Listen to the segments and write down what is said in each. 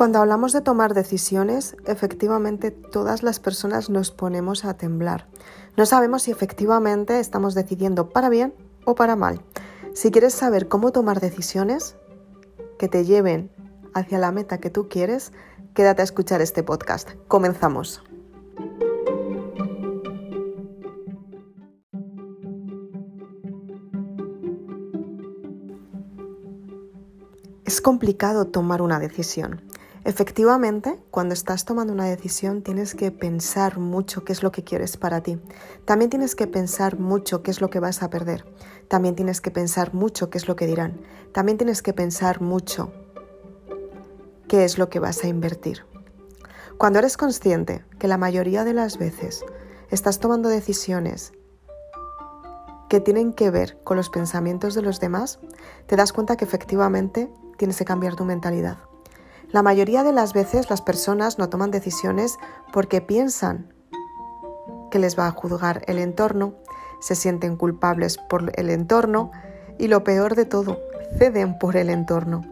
Cuando hablamos de tomar decisiones, efectivamente todas las personas nos ponemos a temblar. No sabemos si efectivamente estamos decidiendo para bien o para mal. Si quieres saber cómo tomar decisiones que te lleven hacia la meta que tú quieres, quédate a escuchar este podcast. Comenzamos. Es complicado tomar una decisión. Efectivamente, cuando estás tomando una decisión tienes que pensar mucho qué es lo que quieres para ti. También tienes que pensar mucho qué es lo que vas a perder. También tienes que pensar mucho qué es lo que dirán. También tienes que pensar mucho qué es lo que vas a invertir. Cuando eres consciente que la mayoría de las veces estás tomando decisiones que tienen que ver con los pensamientos de los demás, te das cuenta que efectivamente tienes que cambiar tu mentalidad. La mayoría de las veces las personas no toman decisiones porque piensan que les va a juzgar el entorno, se sienten culpables por el entorno y lo peor de todo, ceden por el entorno.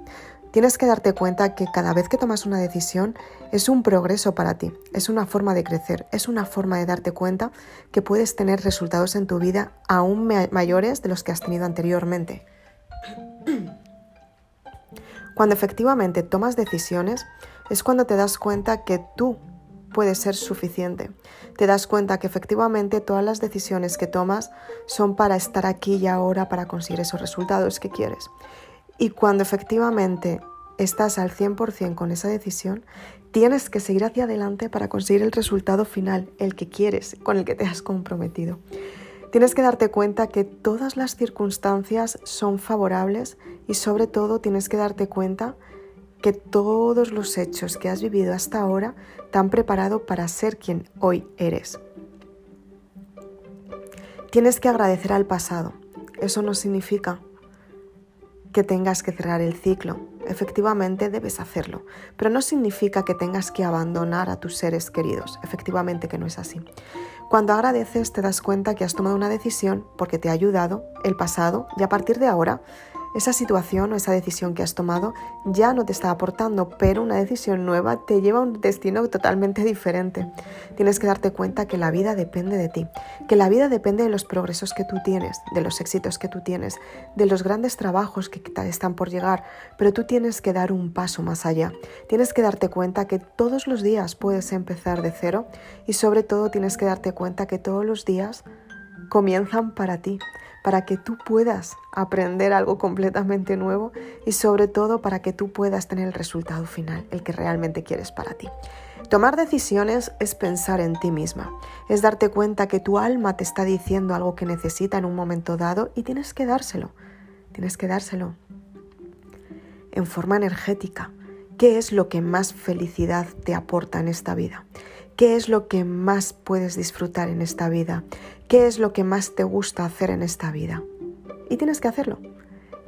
Tienes que darte cuenta que cada vez que tomas una decisión es un progreso para ti, es una forma de crecer, es una forma de darte cuenta que puedes tener resultados en tu vida aún mayores de los que has tenido anteriormente. Cuando efectivamente tomas decisiones es cuando te das cuenta que tú puedes ser suficiente. Te das cuenta que efectivamente todas las decisiones que tomas son para estar aquí y ahora para conseguir esos resultados que quieres. Y cuando efectivamente estás al 100% con esa decisión, tienes que seguir hacia adelante para conseguir el resultado final, el que quieres, con el que te has comprometido. Tienes que darte cuenta que todas las circunstancias son favorables y sobre todo tienes que darte cuenta que todos los hechos que has vivido hasta ahora te han preparado para ser quien hoy eres. Tienes que agradecer al pasado. Eso no significa que tengas que cerrar el ciclo. Efectivamente debes hacerlo, pero no significa que tengas que abandonar a tus seres queridos. Efectivamente que no es así. Cuando agradeces te das cuenta que has tomado una decisión porque te ha ayudado el pasado y a partir de ahora esa situación o esa decisión que has tomado ya no te está aportando, pero una decisión nueva te lleva a un destino totalmente diferente. Tienes que darte cuenta que la vida depende de ti, que la vida depende de los progresos que tú tienes, de los éxitos que tú tienes, de los grandes trabajos que están por llegar, pero tú tienes que dar un paso más allá. Tienes que darte cuenta que todos los días puedes empezar de cero y sobre todo tienes que darte cuenta que todos los días comienzan para ti para que tú puedas aprender algo completamente nuevo y sobre todo para que tú puedas tener el resultado final, el que realmente quieres para ti. Tomar decisiones es pensar en ti misma, es darte cuenta que tu alma te está diciendo algo que necesita en un momento dado y tienes que dárselo, tienes que dárselo en forma energética. ¿Qué es lo que más felicidad te aporta en esta vida? ¿Qué es lo que más puedes disfrutar en esta vida? qué es lo que más te gusta hacer en esta vida. Y tienes que hacerlo.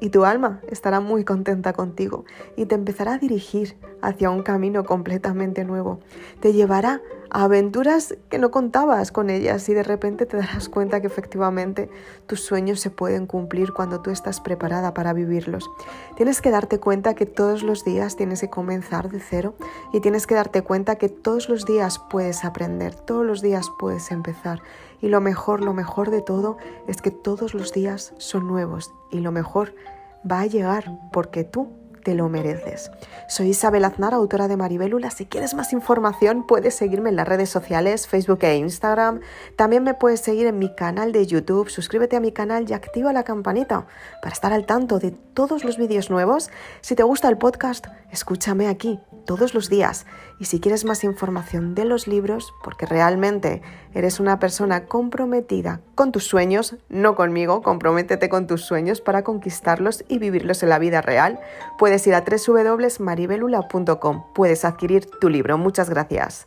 Y tu alma estará muy contenta contigo y te empezará a dirigir hacia un camino completamente nuevo. Te llevará a aventuras que no contabas con ellas y de repente te darás cuenta que efectivamente tus sueños se pueden cumplir cuando tú estás preparada para vivirlos. Tienes que darte cuenta que todos los días tienes que comenzar de cero y tienes que darte cuenta que todos los días puedes aprender, todos los días puedes empezar. Y lo mejor, lo mejor de todo es que todos los días son nuevos y lo mejor va a llegar porque tú te lo mereces. Soy Isabel Aznar, autora de Maribélula. Si quieres más información, puedes seguirme en las redes sociales, Facebook e Instagram. También me puedes seguir en mi canal de YouTube. Suscríbete a mi canal y activa la campanita para estar al tanto de todos los vídeos nuevos. Si te gusta el podcast, escúchame aquí todos los días. Y si quieres más información de los libros, porque realmente eres una persona comprometida con tus sueños, no conmigo, comprométete con tus sueños para conquistarlos y vivirlos en la vida real, puedes ir a www.maribelula.com. Puedes adquirir tu libro. Muchas gracias.